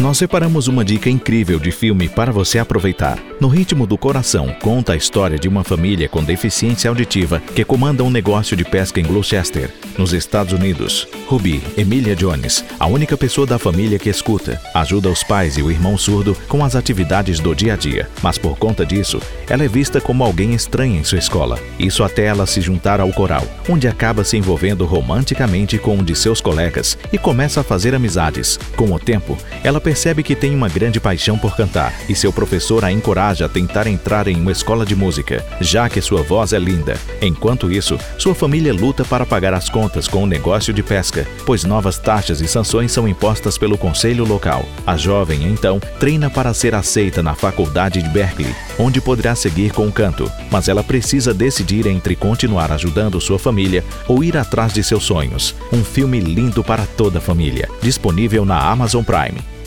Nós separamos uma dica incrível de filme para você aproveitar. No Ritmo do Coração, conta a história de uma família com deficiência auditiva que comanda um negócio de pesca em Gloucester, nos Estados Unidos. Ruby, Emilia Jones, a única pessoa da família que escuta, ajuda os pais e o irmão surdo com as atividades do dia a dia. Mas por conta disso, ela é vista como alguém estranha em sua escola. Isso até ela se juntar ao coral, onde acaba se envolvendo romanticamente com um de seus colegas e começa a fazer amizades. Com o tempo, ela percebe que tem uma grande paixão por cantar e seu professor a encoraja a tentar entrar em uma escola de música, já que sua voz é linda. Enquanto isso, sua família luta para pagar as contas com o negócio de pesca, pois novas taxas e sanções são impostas pelo conselho local. A jovem, então, treina para ser aceita na faculdade de Berkeley, onde poderá seguir com o canto, mas ela precisa decidir entre continuar ajudando sua família ou ir atrás de seus sonhos. Um filme lindo para toda a família, disponível na Amazon Prime.